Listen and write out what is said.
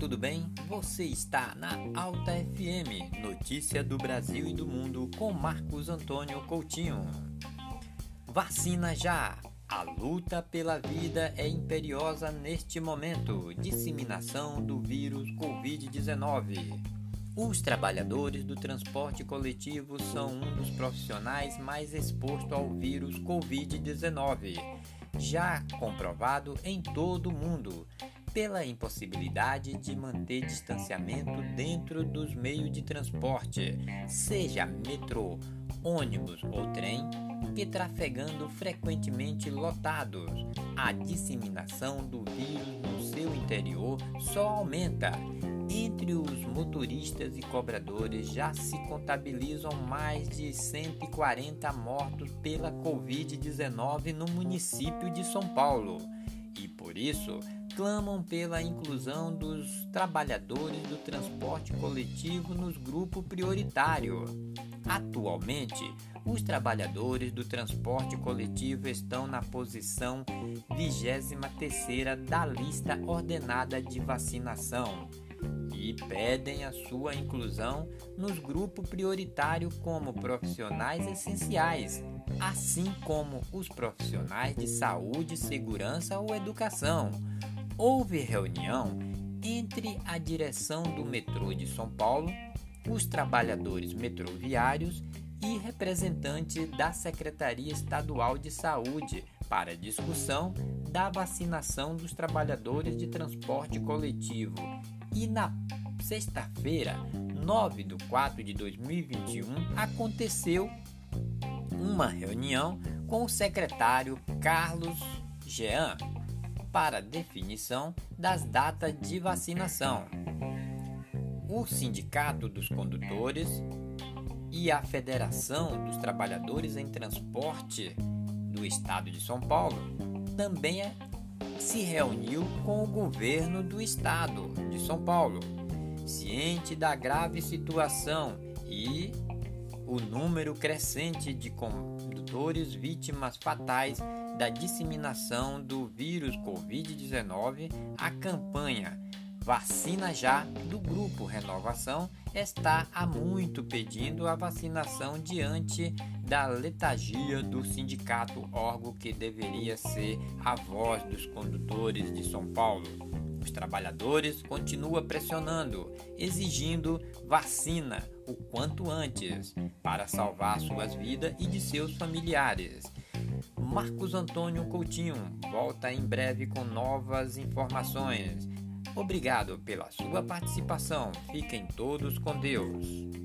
tudo bem? Você está na Alta FM, notícia do Brasil e do mundo com Marcos Antônio Coutinho. Vacina já! A luta pela vida é imperiosa neste momento. Disseminação do vírus Covid-19. Os trabalhadores do transporte coletivo são um dos profissionais mais expostos ao vírus Covid-19, já comprovado em todo o mundo pela impossibilidade de manter distanciamento dentro dos meios de transporte, seja metrô, ônibus ou trem, que trafegando frequentemente lotados. A disseminação do vírus no seu interior só aumenta. Entre os motoristas e cobradores já se contabilizam mais de 140 mortos pela Covid-19 no município de São Paulo. E por isso, clamam pela inclusão dos trabalhadores do transporte coletivo nos grupos prioritário. Atualmente, os trabalhadores do transporte coletivo estão na posição 23 da lista ordenada de vacinação e pedem a sua inclusão nos grupos prioritários como profissionais essenciais, assim como os profissionais de saúde, segurança ou educação houve reunião entre a direção do metrô de São Paulo, os trabalhadores metroviários e representantes da Secretaria Estadual de Saúde para discussão da vacinação dos trabalhadores de transporte coletivo. E na sexta-feira, 9 de 4 de 2021, aconteceu uma reunião com o secretário Carlos Jean para definição das datas de vacinação. O Sindicato dos Condutores e a Federação dos Trabalhadores em Transporte do Estado de São Paulo também é, se reuniu com o governo do Estado de São Paulo, ciente da grave situação e o número crescente de condutores vítimas fatais da disseminação do vírus Covid-19, a campanha Vacina Já do Grupo Renovação está há muito pedindo a vacinação diante da letargia do sindicato órgão que deveria ser a voz dos condutores de São Paulo. Os trabalhadores continuam pressionando, exigindo vacina o quanto antes para salvar suas vidas e de seus familiares. Marcos Antônio Coutinho volta em breve com novas informações. Obrigado pela sua participação. Fiquem todos com Deus.